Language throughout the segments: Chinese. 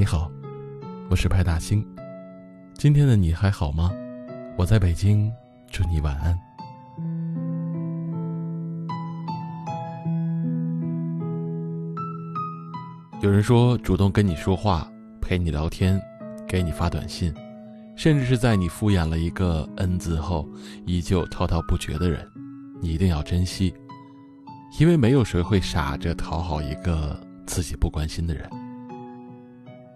你好，我是派大星。今天的你还好吗？我在北京，祝你晚安。有人说，主动跟你说话、陪你聊天、给你发短信，甚至是在你敷衍了一个 N 字后，依旧滔滔不绝的人，你一定要珍惜，因为没有谁会傻着讨好一个自己不关心的人。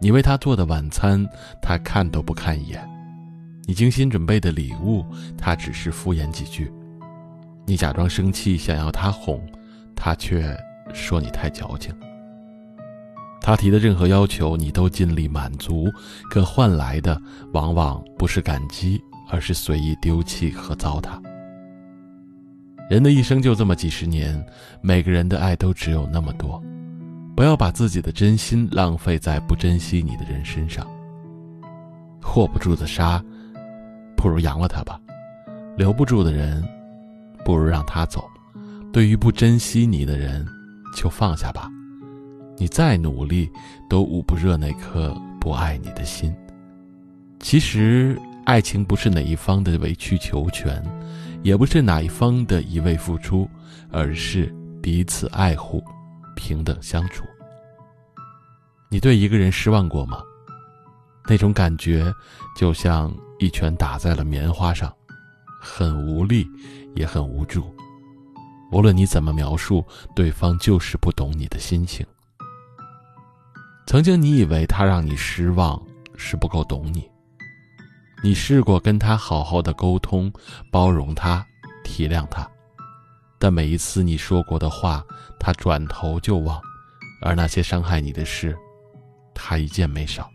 你为他做的晚餐，他看都不看一眼；你精心准备的礼物，他只是敷衍几句；你假装生气想要他哄，他却说你太矫情。他提的任何要求，你都尽力满足，可换来的往往不是感激，而是随意丢弃和糟蹋。人的一生就这么几十年，每个人的爱都只有那么多，不要把自己的真心浪费在不珍惜你的人身上。握不住的沙，不如扬了它吧；留不住的人，不如让他走。对于不珍惜你的人，就放下吧。你再努力，都捂不热那颗不爱你的心。其实，爱情不是哪一方的委曲求全，也不是哪一方的一味付出，而是彼此爱护，平等相处。你对一个人失望过吗？那种感觉，就像一拳打在了棉花上，很无力，也很无助。无论你怎么描述，对方就是不懂你的心情。曾经你以为他让你失望是不够懂你，你试过跟他好好的沟通，包容他，体谅他，但每一次你说过的话，他转头就忘，而那些伤害你的事，他一件没少。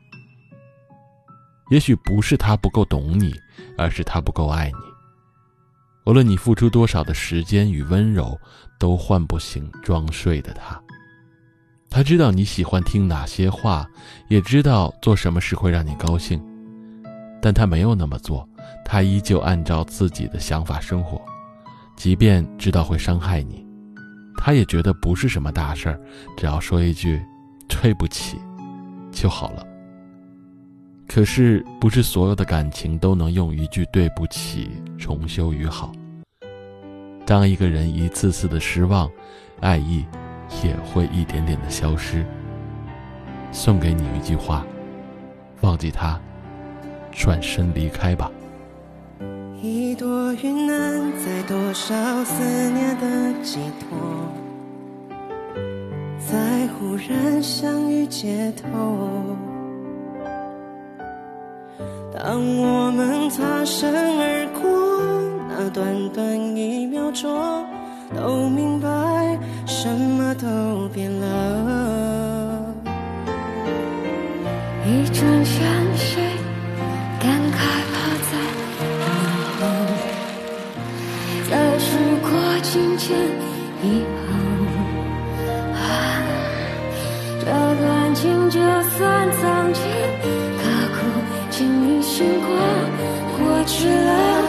也许不是他不够懂你，而是他不够爱你。无论你付出多少的时间与温柔，都唤不醒装睡的他。他知道你喜欢听哪些话，也知道做什么事会让你高兴，但他没有那么做，他依旧按照自己的想法生活，即便知道会伤害你，他也觉得不是什么大事儿，只要说一句“对不起”就好了。可是，不是所有的感情都能用一句“对不起”重修于好。当一个人一次次的失望，爱意。也会一点点的消失。送给你一句话：忘记他，转身离开吧。一朵云能载多少思念的寄托，在忽然相遇街头。当我们擦身而过，那短短一秒钟，都明白。什么都变了。一转身，过境迁以后，啊，这段情就算曾经刻骨铭心过，过去了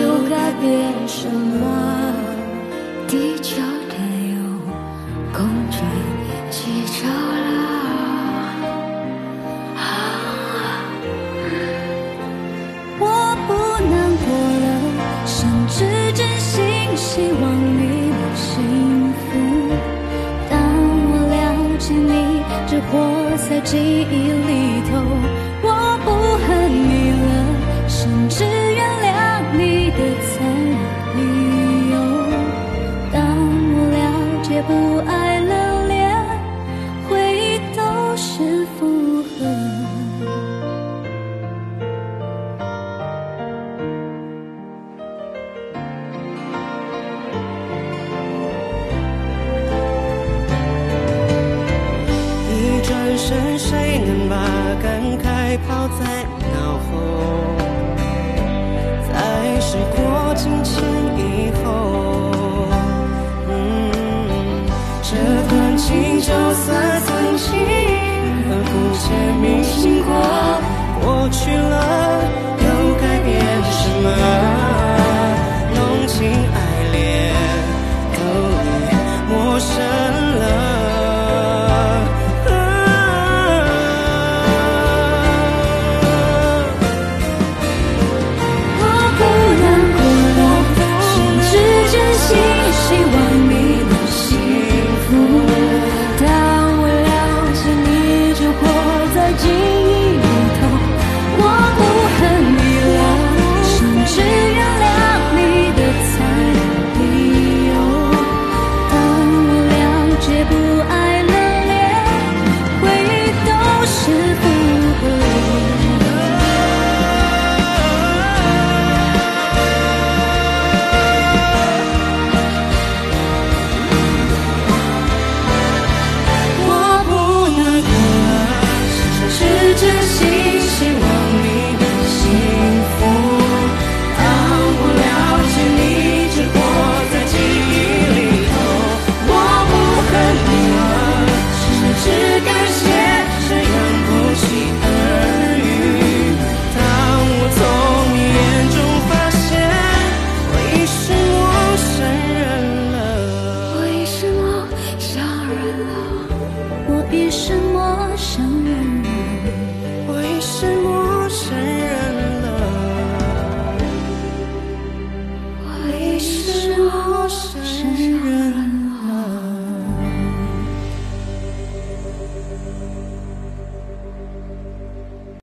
又改变什么？地球。活在记忆里头，感慨抛在脑后，在时过境迁以后，这段情就算曾经刻骨铭心过，过去了。一生。